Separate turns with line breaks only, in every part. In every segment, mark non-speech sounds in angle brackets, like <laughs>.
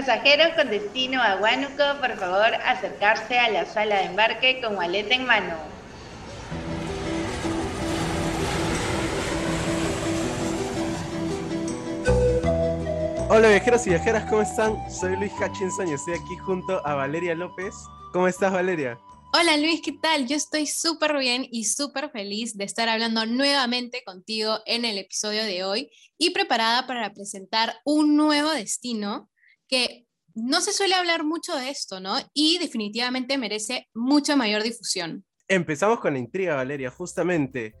Pasajeros con destino a Huánuco, por favor, acercarse a la sala de embarque con maleta en mano.
Hola viajeros y viajeras, ¿cómo están? Soy Luis Hutchinson y estoy aquí junto a Valeria López. ¿Cómo estás, Valeria?
Hola Luis, ¿qué tal? Yo estoy súper bien y súper feliz de estar hablando nuevamente contigo en el episodio de hoy y preparada para presentar un nuevo destino que no se suele hablar mucho de esto, ¿no? Y definitivamente merece mucha mayor difusión.
Empezamos con la intriga, Valeria, justamente.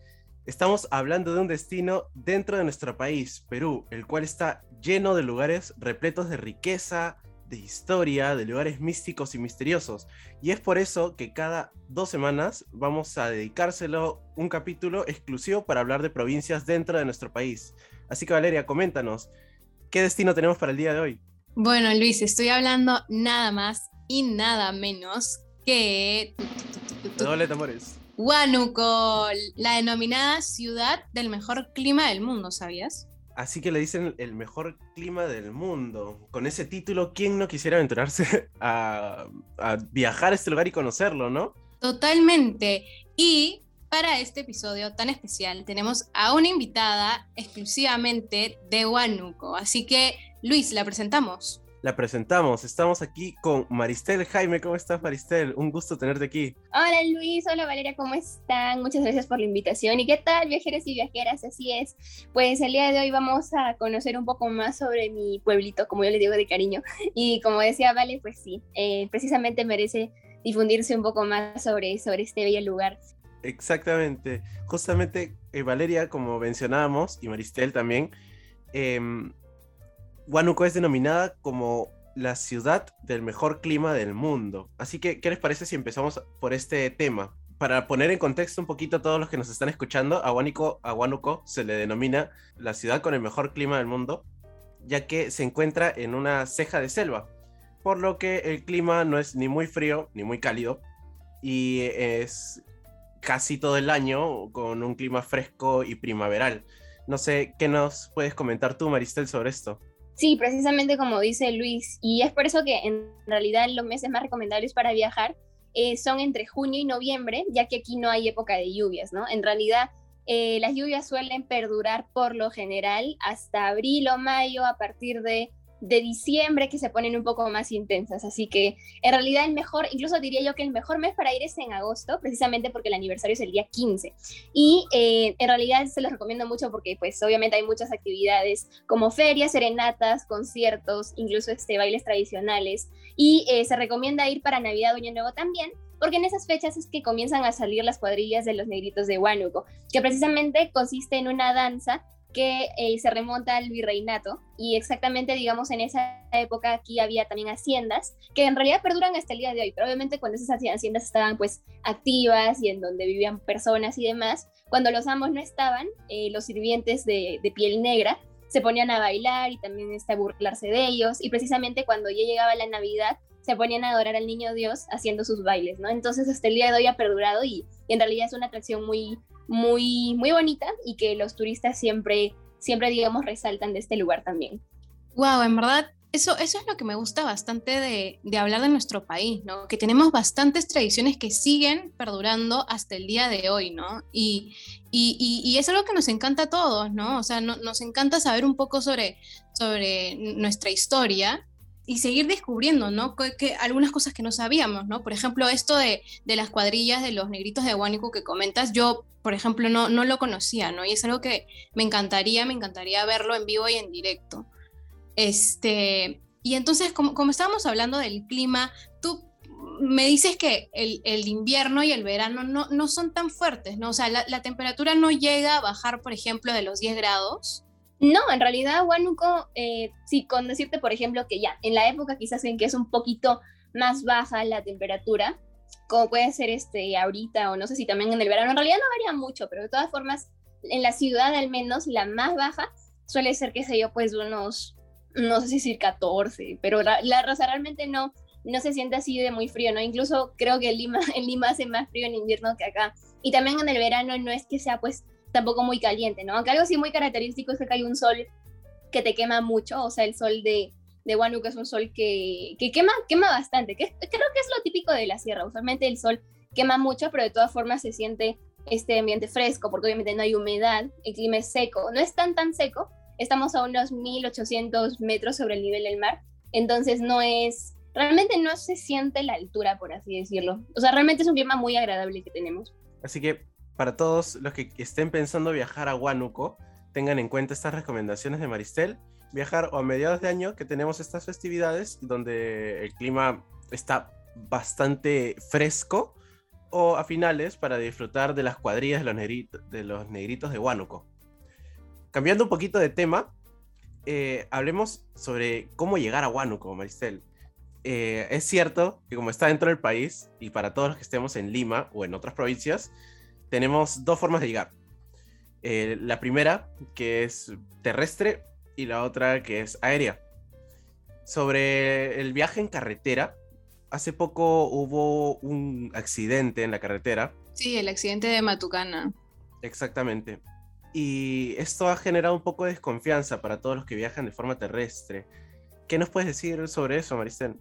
Estamos hablando de un destino dentro de nuestro país, Perú, el cual está lleno de lugares repletos de riqueza, de historia, de lugares místicos y misteriosos. Y es por eso que cada dos semanas vamos a dedicárselo un capítulo exclusivo para hablar de provincias dentro de nuestro país. Así que Valeria, coméntanos, ¿qué destino tenemos para el día de hoy?
Bueno, Luis, estoy hablando nada más y nada menos que...
Doble tambores.
Huánuco, la denominada ciudad del mejor clima del mundo, ¿sabías?
Así que le dicen el mejor clima del mundo. Con ese título, ¿quién no quisiera aventurarse <laughs> a, a viajar a este lugar y conocerlo, no?
Totalmente. Y para este episodio tan especial tenemos a una invitada exclusivamente de Huánuco. Así que, Luis, la presentamos.
La presentamos. Estamos aquí con Maristel Jaime. ¿Cómo estás, Maristel? Un gusto tenerte aquí.
Hola, Luis. Hola, Valeria. ¿Cómo están? Muchas gracias por la invitación. ¿Y qué tal, viajeros y viajeras? Así es. Pues el día de hoy vamos a conocer un poco más sobre mi pueblito, como yo le digo de cariño. Y como decía Vale, pues sí, eh, precisamente merece difundirse un poco más sobre, sobre este bello lugar.
Exactamente. Justamente, eh, Valeria, como mencionábamos, y Maristel también, eh, Huánuco es denominada como la ciudad del mejor clima del mundo. Así que, ¿qué les parece si empezamos por este tema? Para poner en contexto un poquito a todos los que nos están escuchando, a Huánuco, a Huánuco se le denomina la ciudad con el mejor clima del mundo, ya que se encuentra en una ceja de selva, por lo que el clima no es ni muy frío ni muy cálido, y es casi todo el año con un clima fresco y primaveral. No sé, ¿qué nos puedes comentar tú, Maristel, sobre esto?
Sí, precisamente como dice Luis, y es por eso que en realidad los meses más recomendables para viajar eh, son entre junio y noviembre, ya que aquí no hay época de lluvias, ¿no? En realidad eh, las lluvias suelen perdurar por lo general hasta abril o mayo a partir de de diciembre que se ponen un poco más intensas. Así que en realidad el mejor, incluso diría yo que el mejor mes para ir es en agosto, precisamente porque el aniversario es el día 15. Y eh, en realidad se los recomiendo mucho porque pues obviamente hay muchas actividades como ferias, serenatas, conciertos, incluso este, bailes tradicionales. Y eh, se recomienda ir para Navidad o Año Nuevo también, porque en esas fechas es que comienzan a salir las cuadrillas de los negritos de Huánuco, que precisamente consiste en una danza que eh, se remonta al virreinato y exactamente, digamos, en esa época aquí había también haciendas que en realidad perduran hasta el día de hoy, pero obviamente cuando esas haciendas estaban pues activas y en donde vivían personas y demás, cuando los amos no estaban, eh, los sirvientes de, piel negra se ponían a bailar y también este, a burlarse de ellos y precisamente cuando ya llegaba la Navidad se ponían a adorar al niño Dios haciendo sus bailes, ¿no? Entonces hasta el día de hoy ha perdurado y, y en realidad es una atracción muy, muy, muy bonita y que los turistas siempre, siempre, digamos, resaltan de este lugar también.
Wow, en verdad, eso, eso es lo que me gusta bastante de, de, hablar de nuestro país, ¿no? Que tenemos bastantes tradiciones que siguen perdurando hasta el día de hoy, ¿no? Y, y, y, es algo que nos encanta a todos, ¿no? O sea, nos encanta saber un poco sobre, sobre nuestra historia y seguir descubriendo, ¿no? Que, algunas cosas que no sabíamos, ¿no? Por ejemplo, esto de, de las cuadrillas de los negritos de Huánico que comentas, yo, por ejemplo, no, no lo conocía, ¿no? Y es algo que me encantaría, me encantaría verlo en vivo y en directo. Este, y entonces, como, como estábamos hablando del clima, tú me dices que el, el invierno y el verano no, no, son tan fuertes, ¿no? O sea, la, la temperatura no llega a bajar, por ejemplo, de los 10 grados.
No, en realidad Huánuco, eh, sí, con decirte, por ejemplo, que ya, en la época quizás en que es un poquito más baja la temperatura, como puede ser este ahorita o no sé si también en el verano, en realidad no varía mucho, pero de todas formas, en la ciudad al menos, la más baja suele ser, qué sé yo, pues unos, no sé si decir 14, pero la, la raza realmente no, no se siente así de muy frío, ¿no? Incluso creo que Lima, <laughs> en Lima hace más frío en invierno que acá. Y también en el verano no es que sea pues tampoco muy caliente, ¿no? Aunque algo sí muy característico es que hay un sol que te quema mucho, o sea, el sol de, de Huánuco es un sol que, que quema, quema bastante, que creo que es lo típico de la sierra. Usualmente el sol quema mucho, pero de todas formas se siente este ambiente fresco, porque obviamente no hay humedad, el clima es seco, no es tan tan seco, estamos a unos 1800 metros sobre el nivel del mar, entonces no es, realmente no se siente la altura, por así decirlo. O sea, realmente es un clima muy agradable que tenemos.
Así que para todos los que estén pensando viajar a Huánuco, tengan en cuenta estas recomendaciones de Maristel. Viajar a mediados de año, que tenemos estas festividades donde el clima está bastante fresco, o a finales para disfrutar de las cuadrillas de los, negritos de, los negritos de Huánuco. Cambiando un poquito de tema, eh, hablemos sobre cómo llegar a Huánuco, Maristel. Eh, es cierto que como está dentro del país, y para todos los que estemos en Lima o en otras provincias, tenemos dos formas de llegar. Eh, la primera, que es terrestre, y la otra, que es aérea. Sobre el viaje en carretera, hace poco hubo un accidente en la carretera.
Sí, el accidente de Matucana.
Exactamente. Y esto ha generado un poco de desconfianza para todos los que viajan de forma terrestre. ¿Qué nos puedes decir sobre eso, Maristén?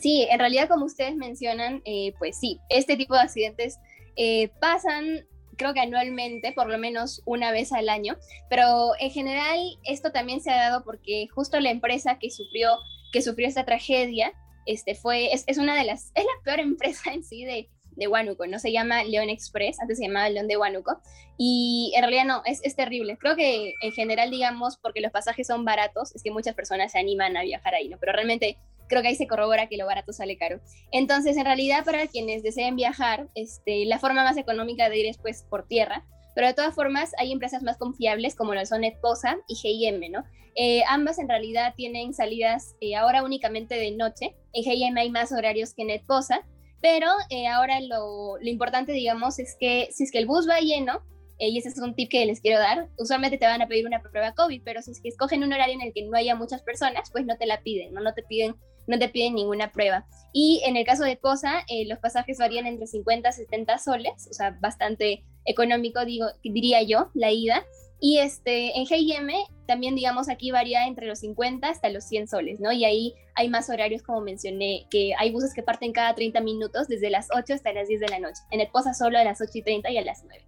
Sí, en realidad, como ustedes mencionan, eh, pues sí, este tipo de accidentes eh, pasan, creo que anualmente, por lo menos una vez al año, pero en general esto también se ha dado porque justo la empresa que sufrió, que sufrió esta tragedia este fue, es, es, una de las, es la peor <laughs> empresa en sí de, de Huánuco, ¿no? Se llama León Express, antes se llamaba León de Huánuco, y en realidad no, es, es, terrible. Creo que en general, digamos, porque los pasajes son baratos, es que muchas personas se animan a viajar ahí, ¿no? Pero realmente creo que ahí se corrobora que lo barato sale caro. Entonces, en realidad, para quienes deseen viajar, este, la forma más económica de ir es pues por tierra, pero de todas formas hay empresas más confiables como lo son Netposa y G&M, ¿no? Eh, ambas en realidad tienen salidas eh, ahora únicamente de noche. En G&M hay más horarios que Netposa, pero eh, ahora lo, lo, importante, digamos, es que si es que el bus va lleno, y ese es un tip que les quiero dar, usualmente te van a pedir una prueba COVID, pero si es que escogen un horario en el que no haya muchas personas, pues no te la piden, no, no te piden no te piden ninguna prueba. Y en el caso de Posa, los pasajes varían entre 50 a 70 soles, o sea, bastante económico, digo, diría yo, la ida. Y este, en G&M también, digamos, aquí varía entre los 50 hasta los 100 soles, ¿no? Y ahí hay más horarios, como mencioné, que hay buses que parten cada 30 minutos, desde las 8 hasta las 10 de la noche. En el Poza solo a las 8 y 30 y a las 9.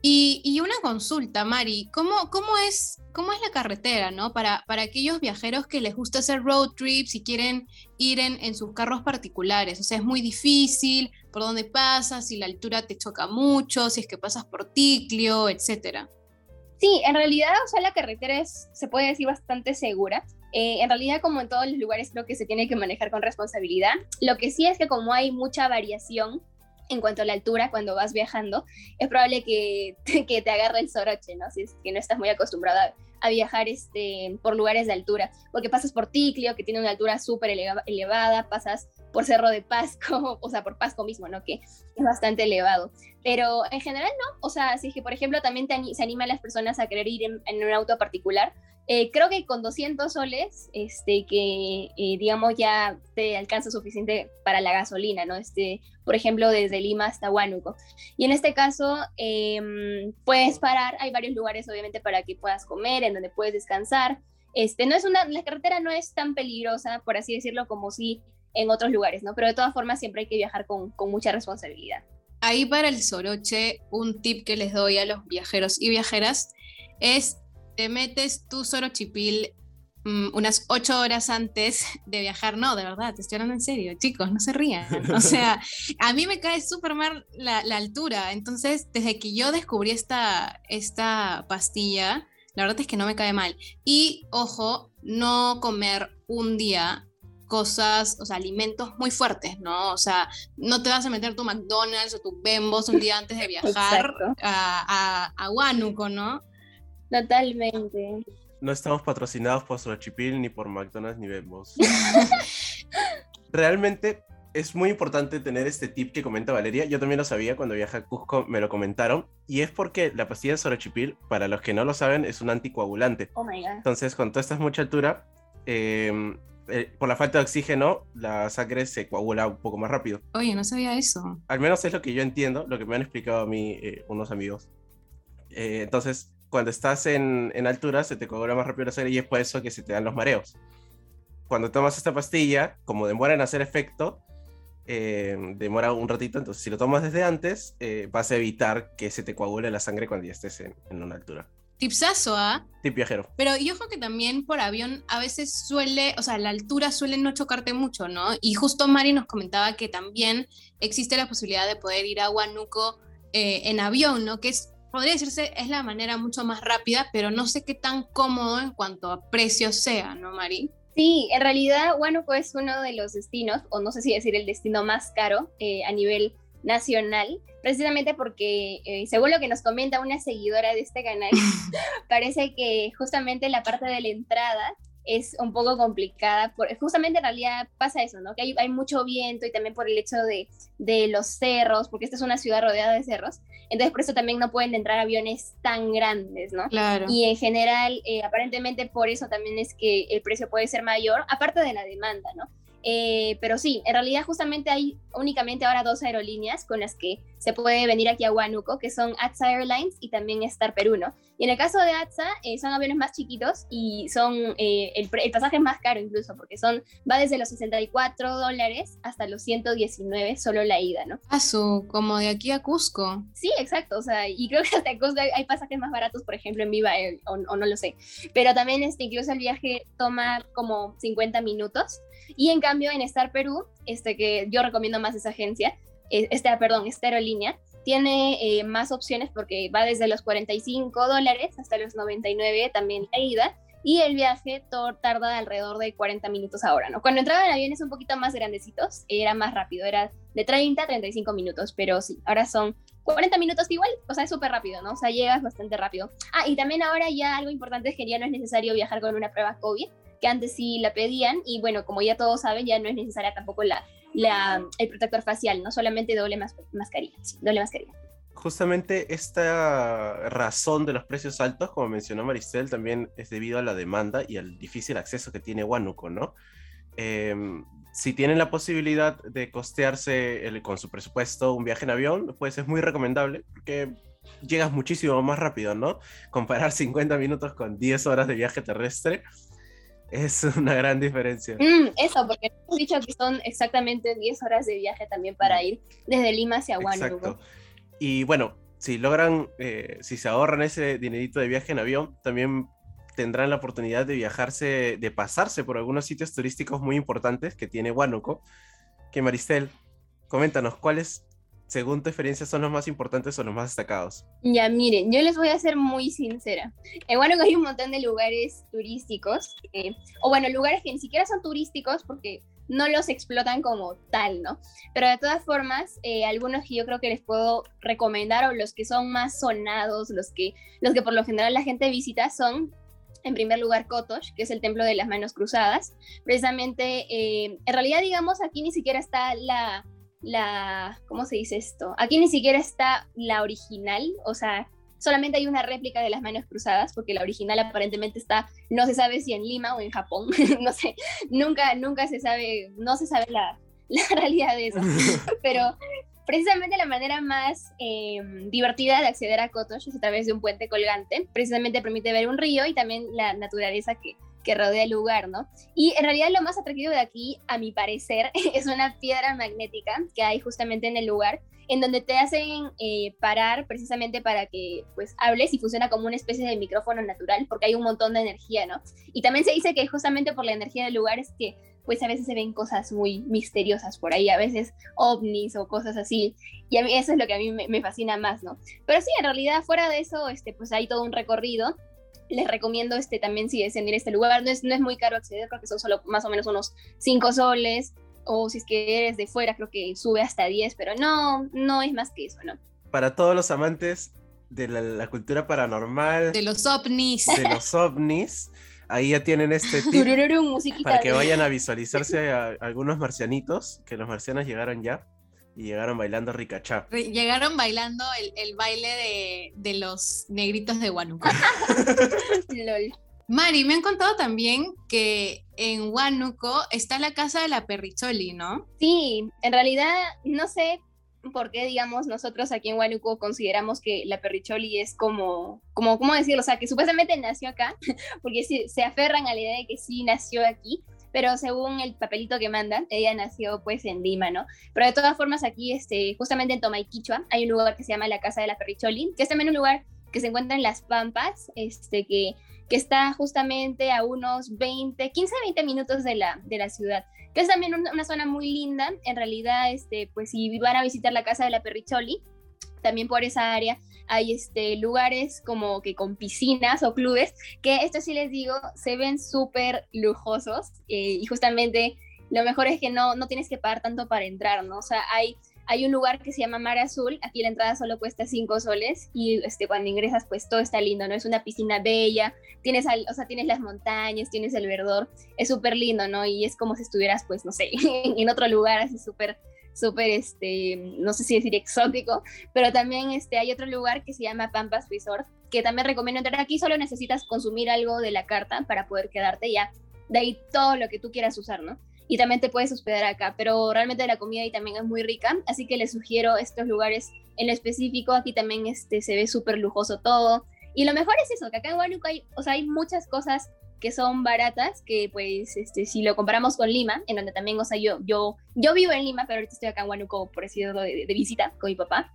Y, una consulta, Mari, ¿cómo, cómo, es, cómo es la carretera, no? Para, para aquellos viajeros que les gusta hacer road trips y quieren ir en, en, sus carros particulares. O sea, es muy difícil, por dónde pasas, si la altura te choca mucho, si es que pasas por Ticlio, etcétera.
Sí, en realidad, o sea, la carretera es, se puede decir, bastante segura. Eh, en realidad, como en todos los lugares, creo que se tiene que manejar con responsabilidad. Lo que sí es que como hay mucha variación en cuanto a la altura cuando vas viajando, es probable que, <laughs> que te agarre el soroche, ¿no? Si es que no estás muy acostumbrada a viajar este, por lugares de altura, porque pasas por Ticlio, que tiene una altura súper elevada, pasas por Cerro de Pasco, <laughs> o sea, por Pasco mismo, ¿no? Que es bastante elevado. Pero en general no, o sea, si es que, por ejemplo, también se anima a las personas a querer ir en, un auto particular, eh, creo que con 200 soles, este, que eh, digamos ya te alcanza suficiente para la gasolina, ¿no? Este, por ejemplo, desde Lima hasta Huánuco. Y en este caso, eh, puedes parar, hay varios lugares obviamente para que puedas comer, en donde puedes descansar. Este, no es una, la carretera no es tan peligrosa, por así decirlo, como si en otros lugares, ¿no? Pero de todas formas siempre hay que viajar con, con mucha responsabilidad.
Ahí para el soroche, un tip que les doy a los viajeros y viajeras es te metes tu sorochipil mm, unas ocho horas antes de viajar. No, de verdad, te estoy hablando en serio, chicos, no se rían. O <laughs> sea, a mí me cae súper mal la, la, altura. Entonces, desde que yo descubrí esta, esta pastilla, la verdad es que no me cae mal. Y, ojo, no comer un día cosas, o sea, alimentos muy fuertes, ¿no? O sea, no te vas a meter tu McDonald's o tu Bembos un día antes de <laughs> viajar a, a, a Huánuco, ¿no?
Totalmente.
No estamos patrocinados por Sochipil, ni por McDonald's, ni Bembos. <laughs> Realmente es muy importante tener este tip que comenta Valeria. Yo también lo sabía cuando viajé a Cusco, me lo comentaron. Y es porque la pastilla de Sorochipil, para los que no lo saben, es un anticoagulante.
Oh my God.
Entonces, cuando tú estás mucha altura, eh, eh, por la falta de oxígeno, la sangre se coagula un poco más rápido.
Oye, no sabía eso.
Al menos es lo que yo entiendo, lo que me han explicado a mí eh, unos amigos. Eh, entonces, cuando estás en, en, altura se te coagula más rápido la sangre y es por eso que se te dan los mareos. cuando tomas esta pastilla, como demora en hacer efecto, eh, demora un ratito, entonces si lo tomas desde antes, eh, vas a evitar que se te coagule la sangre cuando ya estés en, en una altura.
Tipsazo, ¿ah?
Tip viajero.
Pero yo creo que también por avión a veces suele, o sea, la altura suele no chocarte mucho, ¿no? Y justo Mari nos comentaba que también existe la posibilidad de poder ir a Huánuco eh, en avión, ¿no? Que es, podría decirse, es la manera mucho más rápida, pero no sé qué tan cómodo en cuanto a precios sea, ¿no, Mari?
Sí, en realidad Huánuco es uno de los destinos, o no sé si decir el destino más caro eh, a nivel nacional, precisamente porque, eh, según lo que nos comenta una seguidora de este canal, <laughs> <laughs> parece que justamente la parte de la entrada es un poco complicada, por, justamente en realidad pasa eso, ¿no? Que hay, hay mucho viento y también por el hecho de, de, los cerros, porque esta es una ciudad rodeada de cerros, entonces por eso también no pueden entrar aviones tan grandes, ¿no?
Claro.
Y en general, eh, aparentemente por eso también es que el precio puede ser mayor, aparte de la demanda, ¿no? Eh, pero sí, en realidad justamente hay únicamente ahora dos aerolíneas con las que se puede venir aquí a Huánuco, que son ATSA Airlines y también Star Perú, ¿no? Y en el caso de ATSA, eh, son aviones más chiquitos y son eh, el, el, pasaje es más caro incluso, porque son va desde los 64 dólares hasta los 119 solo la ida, ¿no?
Paso, como de aquí a Cusco.
Sí, exacto, o sea, y creo que hasta Cusco hay, hay pasajes más baratos, por ejemplo, en Viva Air, o, o, no lo sé. Pero también este, incluso el viaje toma como 50 minutos. Y en cambio, en Star Perú, este, que yo recomiendo más esa agencia, perdón, esta aerolínea, tiene eh, más opciones porque va desde los 45 dólares hasta los 99 también la ida y el viaje tarda alrededor de 40 minutos ahora, ¿no? Cuando entraba en aviones un poquito más grandecitos, era más rápido, era de 30 a 35 minutos, pero sí, ahora son 40 minutos igual, o sea, es súper rápido, ¿no? O sea, llegas bastante rápido. Ah, y también ahora ya algo importante es que ya no es necesario viajar con una prueba COVID, que antes sí la pedían, y bueno, como ya todos saben, ya no es necesaria tampoco la, la, el protector facial, no solamente doble mas mascarilla, sí, doble mascarilla.
Justamente esta razón de los precios altos, como mencionó Maristel, también es debido a la demanda y al difícil acceso que tiene Huánuco, ¿no? Eh, si tienen la posibilidad de costearse el, con su presupuesto un viaje en avión, pues es muy recomendable, porque llegas muchísimo más rápido, ¿no? Comparar <laughs> 50 minutos con 10 horas de viaje terrestre es una gran diferencia.
Mm, eso, porque hemos dicho que son exactamente 10 horas de viaje también para ir desde Lima hacia Huánuco.
Y bueno, si logran, eh, si se ahorran ese dinerito de viaje en avión, también tendrán la oportunidad de viajarse, de pasarse por algunos sitios turísticos muy importantes que tiene Huánuco. Que Maristel, coméntanos, ¿cuáles, según tu experiencia, son los más importantes o los más destacados?
Ya, miren, yo les voy a ser muy sincera. En Huánuco hay un montón de lugares turísticos, eh, o bueno, lugares que ni siquiera son turísticos porque no los explotan como tal, ¿no? Pero de todas formas, eh, algunos que yo creo que les puedo recomendar o los que son más sonados, los que, los que por lo general la gente visita son, en primer lugar, Kotosh, que es el templo de las manos cruzadas. Precisamente, eh, en realidad, digamos, aquí ni siquiera está la, la, ¿cómo se dice esto? Aquí ni siquiera está la original, o sea, solamente hay una réplica de las manos cruzadas, porque la original aparentemente está, no se sabe si en Lima o en Japón, <laughs> no sé, nunca, nunca se sabe, no se sabe la, <laughs> la realidad de eso, <laughs> pero precisamente la manera más eh, divertida de acceder a Kotosh es a través de un puente colgante, precisamente permite ver un río y también la naturaleza que, que rodea el lugar, ¿no? Y en realidad lo más atractivo de aquí, a mi parecer, <laughs> es una piedra magnética que hay justamente en el lugar, en donde te hacen eh, parar precisamente para que pues hables y funciona como una especie de micrófono natural, porque hay un montón de energía, ¿no? Y también se dice que justamente por la energía del lugar es que pues a veces se ven cosas muy misteriosas por ahí, a veces ovnis o cosas así, y a mí eso es lo que a mí me, me fascina más, ¿no? Pero sí, en realidad fuera de eso, este, pues hay todo un recorrido, les recomiendo este también si deseen ir a este lugar, no es, no es muy caro acceder, creo que son solo más o menos unos 5 soles, o si es que eres de fuera, creo que sube hasta 10, pero no, no es más que eso, ¿no?
Para todos los amantes de la, la cultura paranormal,
De los ovnis.
de los ovnis, ahí ya tienen este <laughs> tip para que vayan a visualizarse a, algunos marcianitos, que los marcianos llegaron ya y llegaron bailando ricachá.
Llegaron bailando el, el baile de, de los negritos de Huánuco. <laughs>
Lol.
Mari, me han contado también que en Huánuco está la casa de la Perricholi, ¿no?
Sí, en realidad no sé por qué, digamos, nosotros aquí en Huánuco consideramos que la Perricholi es como, como, ¿cómo decirlo? O sea, que supuestamente nació acá, <laughs> porque sí, se aferran a la idea de que sí nació aquí, pero según el papelito que mandan, ella nació pues en Lima, ¿no? Pero de todas formas aquí, este, justamente en Tomaiquichua, hay un lugar que se llama la Casa de la Perricholi, que es también un lugar que se encuentra en Las Pampas, este, que, que está justamente a unos 20, 15 a 20 minutos de la, de la ciudad, que es también una, una zona muy linda, en realidad, este, pues si van a visitar la Casa de la Perricholi, también por esa área hay este, lugares como que con piscinas o clubes, que esto sí les digo, se ven súper lujosos eh, y justamente lo mejor es que no, no tienes que pagar tanto para entrar, ¿no? O sea, hay, hay un lugar que se llama Mar Azul, aquí la entrada solo cuesta 5 soles y este, cuando ingresas pues todo está lindo, ¿no? Es una piscina bella, tienes, o sea, tienes las montañas, tienes el verdor, es súper lindo, ¿no? Y es como si estuvieras pues, no sé, <laughs> en otro lugar así súper súper, este, no sé si decir exótico, pero también este, hay otro lugar que se llama Pampas Resort, que también recomiendo entrar aquí, solo necesitas consumir algo de la carta para poder quedarte ya, de ahí todo lo que tú quieras usar, ¿no? Y también te puedes hospedar acá, pero realmente la comida ahí también es muy rica, así que les sugiero estos lugares en específico, aquí también este, se ve súper lujoso todo, y lo mejor es eso, que acá en Huánuco hay, o sea, hay muchas cosas que son baratas, que pues este, si lo comparamos con Lima, en donde también, o sea, yo, yo, yo vivo en Lima, pero ahorita estoy acá en Huánuco, por decirlo, de, de, visita con mi papá.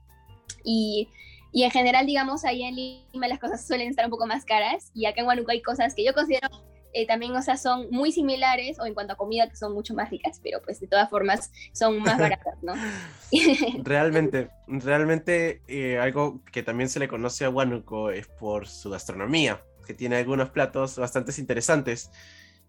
Y, y, en general, digamos, ahí en Lima las cosas suelen estar un poco más caras y acá en Huánuco hay cosas que yo considero eh, también, o sea, son muy similares o en cuanto a comida que son mucho más ricas, pero pues de todas formas son más <laughs> baratas, ¿no? <laughs>
realmente, realmente eh, algo que también se le conoce a Huánuco es por su gastronomía que tiene algunos platos bastante interesantes,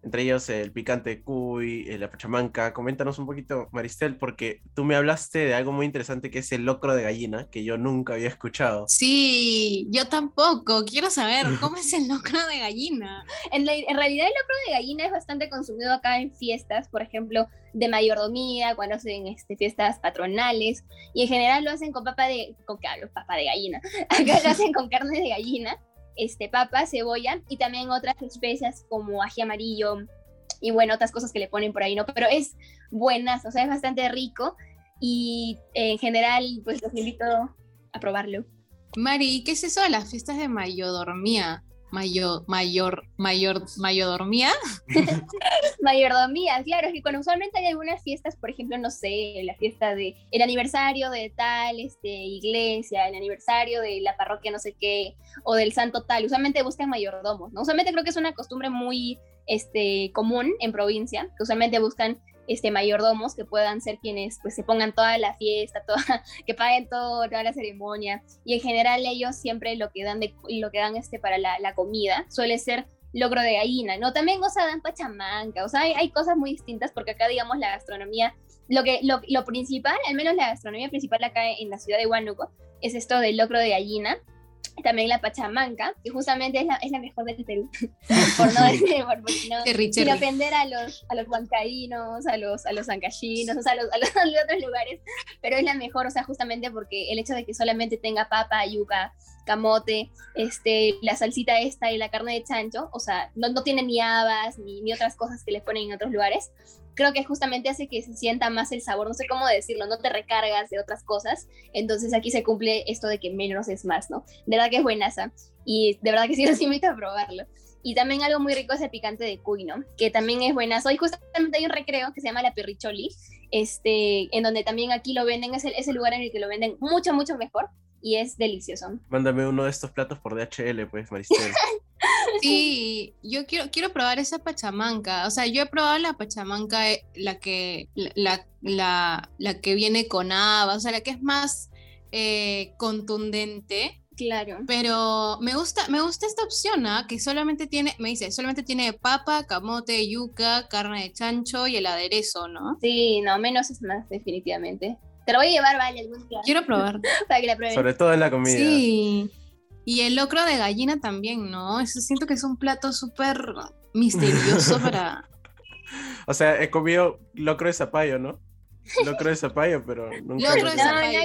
entre ellos el picante cuy, eh, la pachamanca. Coméntanos un poquito, Maristel, porque tú me hablaste de algo muy interesante que es el locro de gallina, que yo nunca había escuchado.
Sí, yo tampoco. Quiero saber cómo es el locro de gallina.
En, en realidad el locro de gallina es bastante consumido acá en fiestas, por ejemplo, de mayordomía, cuando hacen este, fiestas patronales, y en general lo hacen con papa de, con, claro, papa de gallina, <laughs> acá lo hacen con carne de gallina, este, papa, cebolla y también otras especias como ají amarillo y bueno, otras cosas que le ponen por ahí, ¿no? Pero es buenas, o sea, es bastante rico y en general, pues los invito a probarlo.
Mari, ¿qué es eso de las fiestas de mayordomía? Mayor, mayor, mayor, mayordomía. <laughs>
mayordomía, claro, es que cuando usualmente hay algunas fiestas, por ejemplo, no sé, la fiesta de el aniversario de tal este, iglesia, el aniversario de la parroquia no sé qué, o del santo tal, usualmente buscan mayordomos, ¿no? Usualmente creo que es una costumbre muy este, común en provincia, que usualmente buscan este, mayordomos que puedan ser quienes pues se pongan toda la fiesta, toda, <laughs> que paguen toda la ceremonia. Y en general ellos siempre lo que dan, de, lo que dan este, para la, comida suele ser logro de gallina, ¿no? También, o sea, dan pachamanca, o sea, hay, hay, cosas muy distintas porque acá, digamos, la gastronomía, lo, que, lo, lo, principal, al menos la gastronomía principal acá en la ciudad de Huánuco, es esto del locro de gallina, también la Pachamanca, que justamente es la, es la mejor del Perú, <laughs> por no decir, por, no, sin ofender a los, a los huancaínos, a los, a los ancayinos, o sea, a los, a los, <laughs> otros lugares, pero es la mejor, o sea, justamente porque el hecho de que solamente tenga papa, yuca, camote, este, la salsita esta y la carne de chancho, o sea, no, no tiene ni habas ni, ni otras cosas que les ponen en otros lugares, creo que justamente hace que se sienta más el sabor, no sé cómo decirlo, no te recargas de otras cosas, entonces aquí se cumple esto de que menos es más, ¿no? De verdad que es buenaza y de verdad que sí <laughs> los invito a probarlo. Y también algo muy rico es el picante de cuy, ¿no? Que también es buenazo. Y justamente hay un recreo que se llama La Perricholi, este, en donde también aquí lo venden, es el, es el lugar en el que lo venden mucho, mucho mejor y es delicioso.
Mándame uno de estos platos por DHL, pues, Maristel. <laughs>
sí, yo quiero, quiero probar esa pachamanca. O sea, yo he probado la pachamanca, eh, la que, la, la, la que viene con haba, o sea, la que es más eh, contundente.
Claro.
Pero me gusta, me gusta esta opción, ¿ah? que solamente tiene, me dice, solamente tiene papa, camote, yuca, carne de chancho y el aderezo, ¿no?
Sí, no, menos es más, definitivamente. Te lo voy a llevar, vale, algún día.
Quiero probar. <laughs>
Para que la prueben.
Sobre todo en la comida.
Sí. Y el locro de gallina también, ¿no? Eso siento que es un plato súper misterioso <laughs> para...
O sea, he comido locro de zapallo, ¿no? Locro de zapallo, pero nunca...
Locro de zapallo,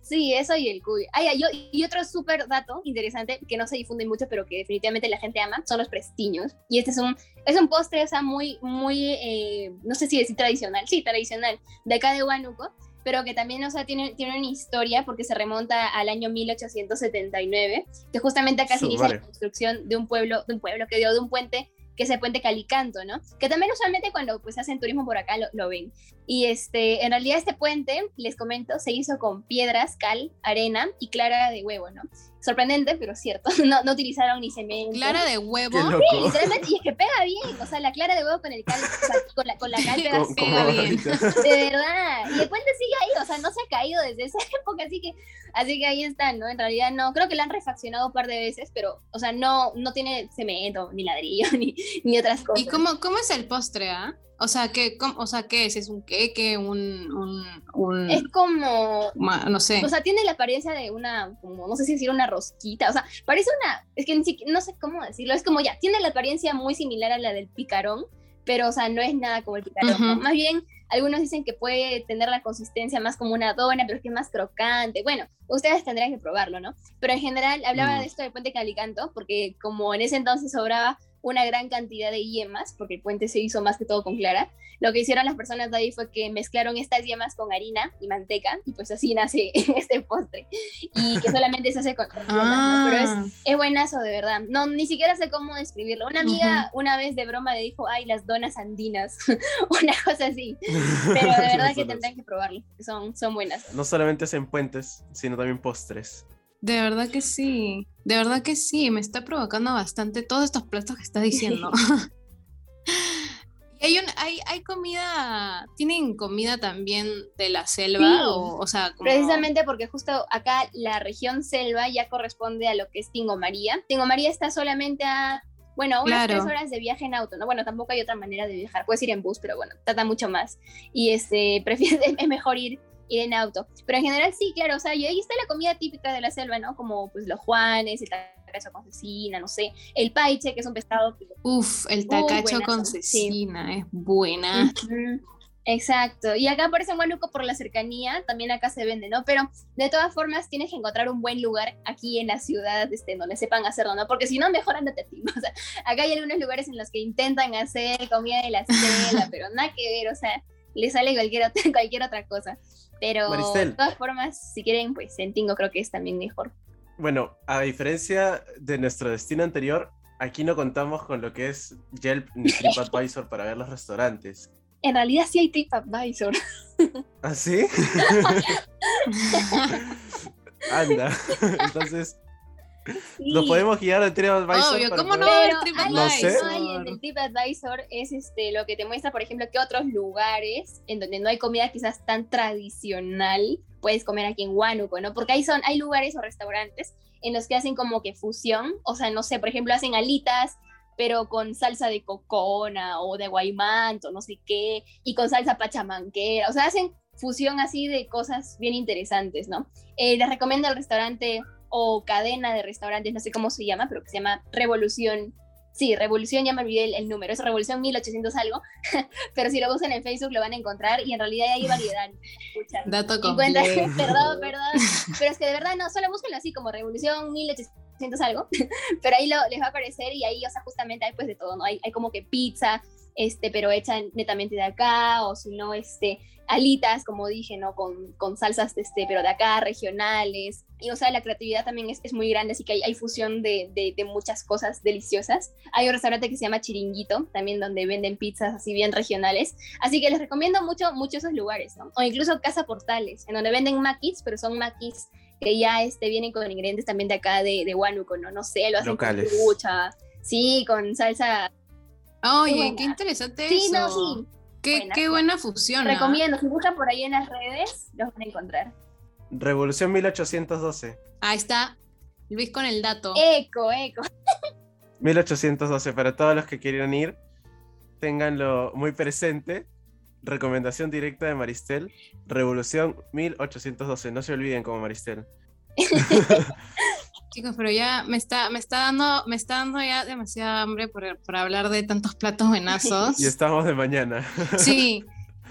Sí, eso y el cuy. Ah, yo, y otro súper dato interesante que no se difunde mucho, pero que definitivamente la gente ama, son los prestiños. Y este es un, es un postre, o sea, muy, muy, eh, no sé si decir tradicional, sí, tradicional, de acá de Huánuco, pero que también, o sea, tiene, tiene una historia porque se remonta al año 1879, que justamente acá se inicia la construcción de un pueblo, de un pueblo que dio de un puente que es el puente Calicanto, ¿no? Que también usualmente cuando pues hacen turismo por acá lo, lo, ven. Y este, en realidad este puente, les comento, se hizo con piedras, cal, arena y clara de huevo, ¿no? sorprendente, pero cierto. <laughs> No, no utilizaron ni cemento.
Clara de huevo.
Sí, literalmente, y es que pega bien. O sea, la clara de huevo con el cal, o sea, con la, con la cal <laughs> pega, pega bien. De verdad. Y el puente sigue ahí, o sea, no se ha caído desde esa <laughs> época, así que, así que ahí están, ¿no? En realidad no, creo que la han refaccionado un par de veces, pero, o sea, no, no tiene cemento, ni ladrillo, ni, ni otras cosas.
¿Y cómo, cómo es el postre, ah? O sea, ¿qué, o sea, ¿qué es? ¿Es un queque? Un, un, un,
Es como...
No sé.
O sea, tiene la apariencia de una, como, no sé si decir una rosquita. O sea, parece una... Es que ni siquiera, no sé cómo decirlo. Es como ya, tiene la apariencia muy similar a la del picarón, pero, o sea, no es nada como el picarón. Más bien, algunos dicen que puede tener la consistencia más como una dona, pero es que es más crocante. Bueno, ustedes tendrían que probarlo, ¿no? Pero en general, hablaba mm. de esto del puente Calicanto, porque como en ese entonces sobraba una gran cantidad de yemas, porque el puente se hizo más que todo con clara. Lo que hicieron las personas de ahí fue que mezclaron estas yemas con harina y manteca, y pues así nace <laughs> este postre. Y que solamente se hace con, Pero es, ah. es, buenazo, de verdad. No, ni siquiera sé cómo describirlo. Una amiga una vez de broma le dijo, ay, las donas andinas, <laughs> una cosa así. Pero de <laughs> verdad que tendrán que probarlo, son, son buenas.
No solamente hacen puentes, sino también postres.
De verdad que sí, de verdad que sí, me está provocando bastante todos estos platos que estás diciendo. <laughs> <laughs> hay, un, hay, hay, comida, ¿tienen comida también de la selva? O, sea,
Precisamente porque justo acá la región selva ya corresponde a lo que es Tingo María. Tingo María está solamente a, bueno, unas tres horas de viaje en auto, ¿no? Bueno, tampoco hay otra manera de viajar, puedes ir en bus, pero bueno, trata mucho más. Y este, <laughs> prefiere, es mejor ir ir en auto. Pero en general sí, claro, o sea, y ahí está la comida típica de la selva, ¿no? Como pues los juanes, el tacacho con cecina, no sé, el paiche, que es un pescado.
Uf, el tacacho con cecina, es buena.
Exacto. Y acá aparece en Huánuco por la cercanía, también acá se vende, ¿no? Pero de todas formas tienes que encontrar un buen lugar aquí en la ciudad este, donde sepan hacerlo, ¿no? Porque si no, mejor andate a ti. <laughs> O sea, acá hay algunos lugares en los que intentan hacer comida de la selva, <laughs> pero nada que ver, o sea, le sale cualquier <laughs> cualquier otra cosa. Pero de todas formas, si quieren, pues en Tingo creo que es también mejor.
Bueno, a diferencia de nuestro destino anterior, aquí no contamos con lo que es Yelp ni TripAdvisor para ver los restaurantes.
En realidad sí hay TripAdvisor.
¿Ah, sí? <laughs> <laughs> Anda. Entonces, nos podemos guiar al TripAdvisor.
Obvio, ¿cómo no va a haber
TripAdvisor? No el TripAdvisor es este, lo que te muestra, por ejemplo, que otros lugares en donde no hay comida quizás tan tradicional puedes comer aquí en Huánuco, ¿no? Porque hay, son, hay lugares o restaurantes en los que hacen como que fusión, o sea, no sé, por ejemplo, hacen alitas, pero con salsa de cocona o de guaymanto, no sé qué, y con salsa pachamanquera, o sea, hacen fusión así de cosas bien interesantes, ¿no? Eh, les recomiendo el restaurante o cadena de restaurantes, no sé cómo se llama, pero que se llama Revolución. Sí, Revolución, ya me olvidé el, número, es Revolución 1800 algo, <laughs> pero si lo buscan en Facebook lo van a encontrar y en realidad hay variedad.
Dato completo. <laughs>
Perdón, perdón, pero es que de verdad no, solo búsquenlo así como Revolución 1800 algo, <laughs> pero ahí lo, les va a aparecer y ahí, o sea, justamente hay pues de todo, ¿no? Hay, hay como que pizza, este, pero hecha netamente de acá, o si no, este, alitas, como dije, ¿no? Con, con salsas, este, pero de acá, regionales. Y, o sea, la creatividad también es, es muy grande, así que hay, hay fusión de, de, muchas cosas deliciosas. Hay un restaurante que se llama Chiringuito, también donde venden pizzas así bien regionales. Así que les recomiendo mucho, mucho esos lugares, ¿no? O incluso Casa Portales, en donde venden maquis, pero son maquis que ya este, vienen con ingredientes también de acá de, de Huánuco, ¿no? No sé, lo hacen
Locales.
con mucha, sí, con salsa.
Oye, qué, interesante sí, No, sí, Qué buena, fusión.
¿ah? Recomiendo, si buscan por ahí en las redes, los van a encontrar.
Revolución 1812.
Ahí está, Luis con el dato.
Eco, eco. <laughs>
1812, para todos los que quieran ir, ténganlo muy presente. Recomendación directa de Maristel, Revolución 1812, no se olviden como Maristel. <laughs> <laughs>
Chicos, pero ya me está, me está dando, me está dando ya demasiada hambre por, hablar de tantos platos buenazos. <laughs>
Y estamos de mañana. <laughs>
Sí.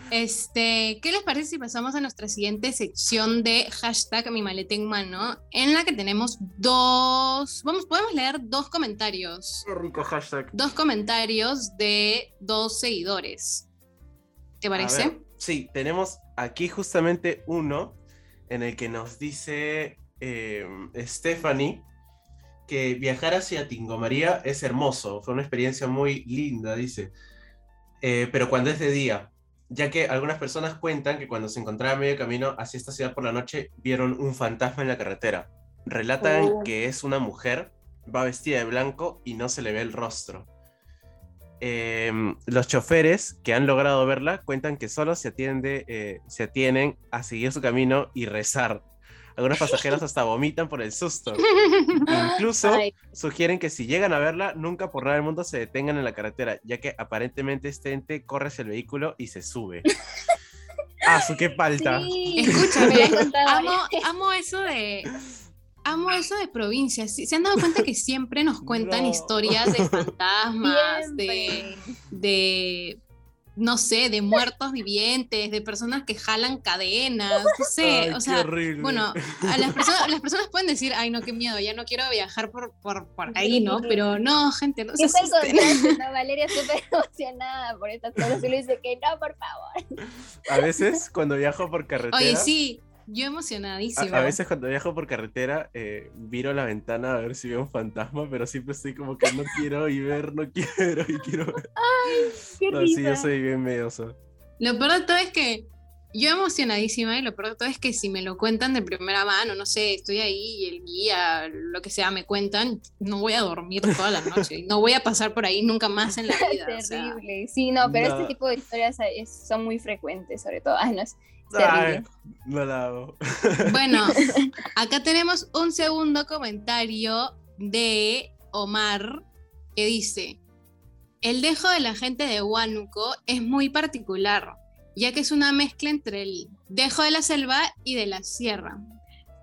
Este, ¿qué les parece si pasamos a nuestra siguiente sección de hashtag mi maleta en mano? En la que tenemos dos. Vamos, podemos leer dos comentarios.
Qué rico hashtag.
Dos comentarios de dos seguidores. ¿Te parece?
sí, tenemos aquí justamente uno en el que nos dice Em, Stephanie que viajar hacia Tingomaría es hermoso, fue una experiencia muy linda, dice, Eh, pero cuando es de día, ya que algunas personas cuentan que cuando se encontraban a medio camino hacia esta ciudad por la noche, vieron un fantasma en la carretera. Relatan
Oh.
que es una mujer, va vestida de blanco y no se le ve el rostro. Em, los choferes que han logrado verla cuentan que solo se, atiende, eh, se atienen a seguir su camino y rezar. Algunos pasajeros hasta vomitan por el susto. <laughs> Incluso
Ay.
sugieren que si llegan a verla, nunca por nada del mundo se detengan en la carretera, ya que aparentemente este ente corre hacia el vehículo y se sube. <laughs> ¡Ah, su qué palta!
Sí, <laughs>
Escúchame, amo, eso de. Amo eso de provincias. ¿Sí- ¿Se han dado cuenta que siempre nos cuentan
No.
historias de fantasmas, de, no sé, de muertos vivientes, de personas que jalan cadenas, no sé,
Ay,
o sea,
horrible.
bueno, a las personas, las personas pueden decir, ay, no, qué miedo, ya no quiero viajar por, por, por ahí, ¿no? Pero no, gente, no se
¿Qué fue el no? <laughs> Valeria súper emocionada por estas cosas y le dice que no, por favor.
A veces cuando viajo por carretera,
Oye, sí, yo emocionadísima.
a veces cuando viajo por carretera, eh, miro la ventana a ver si veo un fantasma, pero siempre estoy como que no quiero y ver, no <laughs> quiero y quiero ver.
Qué
No, sí, yo soy bien medioso.
Lo peor de todo es que yo emocionadísima y lo peor de todo es que si me lo cuentan de primera mano, no sé, estoy ahí y el guía, lo que sea, me cuentan, no voy a dormir toda la noche, no voy a pasar por ahí nunca más en la vida. o sea.
Terrible. Sí, no, pero
No.
este tipo de historias es- son muy frecuentes, sobre todo. Ay, no, es
Ay,
terrible.
no la hago. <laughs>
Bueno, <laughs> acá tenemos un segundo comentario de Omar que dice, el dejo de la gente de Huánuco es muy particular, ya que es una mezcla entre el dejo de la selva y de la sierra.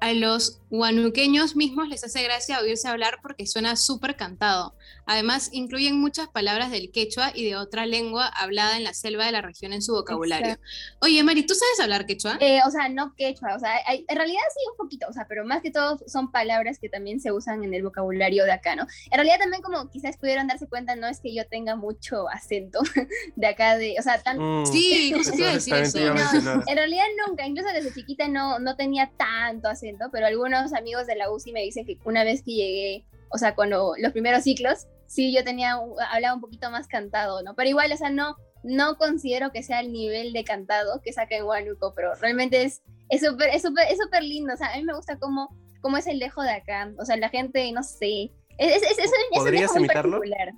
A los huanuqueños mismos les hace gracia oírse hablar porque suena súper cantado. Además, incluyen muchas palabras del quechua y de otra lengua hablada en la selva de la región en su vocabulario. Oye, Mari, ¿tú sabes hablar quechua?
Eh, o sea, no quechua, o sea, hay- en realidad sí un poquito, o sea, pero más que todo son palabras que también se usan en el vocabulario de acá, ¿no? En realidad también como quizás pudieron darse cuenta, no es que yo tenga mucho acento <laughs> de acá de, o sea, tan,
Mm,
Sí, <laughs> justo iba a decir eso.
No. En realidad nunca, incluso desde chiquita no, no tenía tanto acento, pero algunos amigos de la UCI me dicen que una vez que llegué, o sea, cuando los primeros ciclos, sí yo tenía, un- hablaba un poquito más cantado, ¿no? Pero igual, o sea, no, no considero que sea el nivel de cantado que saca en Huánuco, pero realmente es súper es súper es súper lindo, o sea, a mí me gusta cómo, cómo es el dejo de acá, o sea, la gente, no sé, es, es, es, es un- un
¿Podrías
muy
imitarlo?
particular.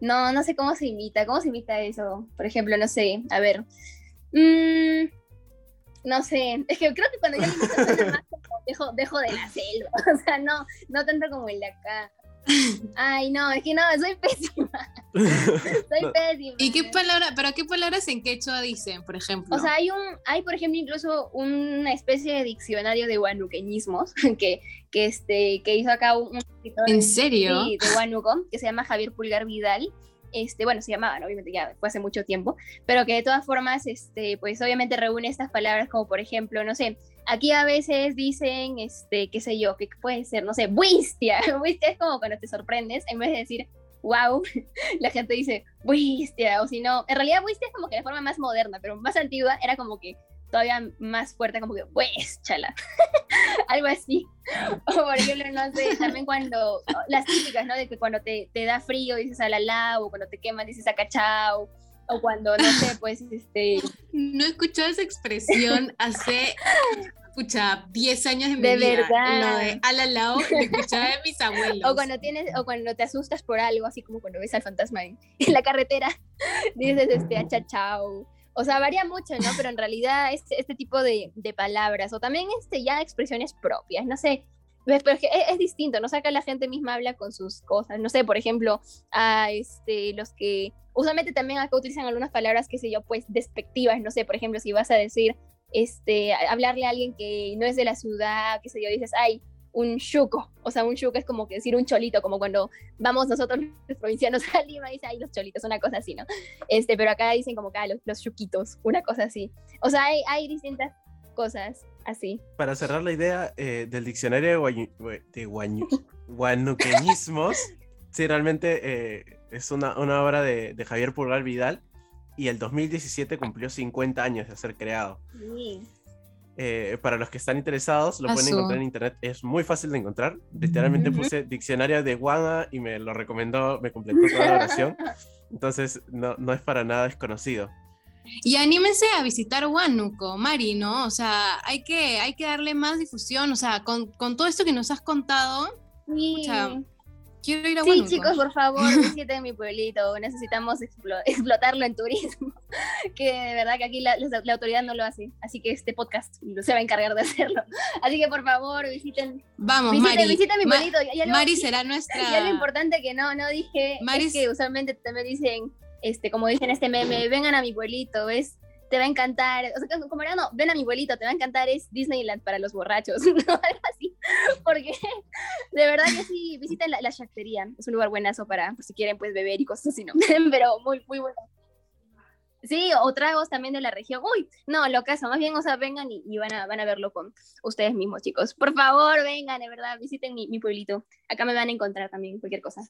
No, no sé cómo se imita, cómo se imita eso, por ejemplo, no sé, a ver, Mm, no sé, es que creo que cuando yo imito suena más como dejo, dejo de la selva, <laughs> o sea, no, no tanto como el de acá. Ay, no, es que no, soy <laughs> pésima, soy
No.
pésima.
¿Y qué palabra, pero qué palabras en quechua dicen, por ejemplo?
O sea, hay un, hay por ejemplo incluso una especie de diccionario de huanuqueñismos <laughs> que, que este, que hizo acá un, un escritor
¿En serio?
sí, de Huánuco, que se llama Javier Pulgar Vidal. Este, bueno, se llamaba, ¿no? obviamente ya fue hace mucho tiempo, pero que de todas formas, este, pues obviamente reúne estas palabras como por ejemplo, no sé, aquí a veces dicen, este, qué sé yo, qué puede ser, no sé, buistia, buistia <laughs> es como cuando te sorprendes, en vez de decir, wow, <laughs> la gente dice, buistia, o si no, en realidad buistia es como que la forma más moderna, pero más antigua era como que todavía más fuerte, como que, pues, chala, <laughs> algo así. O por ejemplo, no sé, también cuando, las típicas, ¿no? De que cuando te, te da frío dices alalá, o cuando te quemas dices acachao, o cuando, no sé, pues, este, <laughs>
No he escuchado esa expresión hace, escucha, 10 años de mi
De
vida.
verdad.
Lo de alalao, lo escuchaba de mis abuelos.
o cuando tienes, o cuando te asustas por algo, así como cuando ves al fantasma en, en la carretera, <laughs> dices este achachao. O sea, varía mucho, ¿no? Pero en realidad este, este tipo de, de palabras, o también este, ya expresiones propias, no sé, es, es, distinto, ¿no? O sea, la gente misma habla con sus cosas, no sé, por ejemplo, a este, los que usualmente también acá utilizan algunas palabras, qué sé yo, pues despectivas, no sé, por ejemplo, si vas a decir, este, hablarle a alguien que no es de la ciudad, qué sé yo, dices, ay, un chuco, o sea, un chuco es como que decir un cholito, como cuando vamos nosotros los provincianos <laughs> a Lima, dice, ay, los cholitos, una cosa así, ¿no? Este, pero acá dicen como que ah, los, los chuquitos, una cosa así. O sea, hay, hay distintas cosas así.
Para cerrar la idea eh, del diccionario de, guañu- gua- de guañu- <laughs> guanuqueñismos, sí, realmente eh, es una, una obra de, de Javier Pulgar Vidal y el 2017 cumplió 50 años de ser creado.
Sí.
Eh, para los que están interesados, lo pueden
Asu.
encontrar en internet. Es muy fácil de encontrar. Literalmente
Ujú.
puse diccionario de Guana y me lo recomendó, me completó toda la oración. <laughs> Entonces, no, no es para nada desconocido.
Y anímense a visitar Huánuco, Mari, ¿no? O sea, hay que, hay que darle más difusión. O sea, con, con todo esto que nos has contado,
Sí.
Quiero ir a
Sí,
Huánuco.
chicos, por favor, visiten mi pueblito. Necesitamos explo- explotarlo en turismo. <laughs> Que de verdad que aquí la, la- la autoridad no lo hace. Así que este podcast se va a encargar de hacerlo. <laughs> Así que por favor, visiten,
Vamos,
visiten,
Mari.
visiten mi
Ma-
pueblito. Ya- ya lo-
Mari será <laughs> nuestra.
Ya lo importante que no, no dije,
Maris-
es que usualmente también dicen, este, como dicen este meme, vengan a mi pueblito, ¿ves? Te va a encantar, o sea, como era, no, ven a mi pueblito, te va a encantar, es Disneyland para los borrachos, <laughs> ¿no? Algo así, porque de verdad que sí, visiten la, la chactería, es un lugar buenazo para, por si quieren, pues, beber y cosas así, ¿no? <laughs> Pero muy, muy bueno. Sí, o tragos también de la región. Uy, no, lo caso, más bien, o sea, vengan y, y van, a, van a verlo con ustedes mismos, chicos. Por favor, vengan, de verdad, visiten mi, mi pueblito. Acá me van a encontrar también cualquier cosa.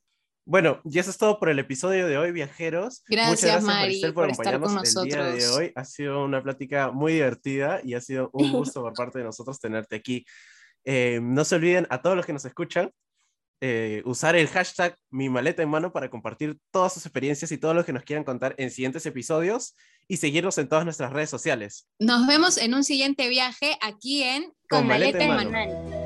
Bueno, y eso es todo por el episodio de hoy, viajeros.
Gracias,
Muchas gracias,
Mari, por
por
estar con
acompañarnos el día de
nosotros.
hoy. Ha sido una plática muy divertida y ha sido un <laughs> gusto por parte de nosotros tenerte aquí. Eh, no se olviden a todos los que nos escuchan eh, usar el hashtag mi maleta en mano para compartir todas sus experiencias y todo lo que nos quieran contar en siguientes episodios y seguirnos en todas nuestras redes sociales.
Nos vemos en un siguiente viaje aquí en
Con Maleta en Mano.
Mano.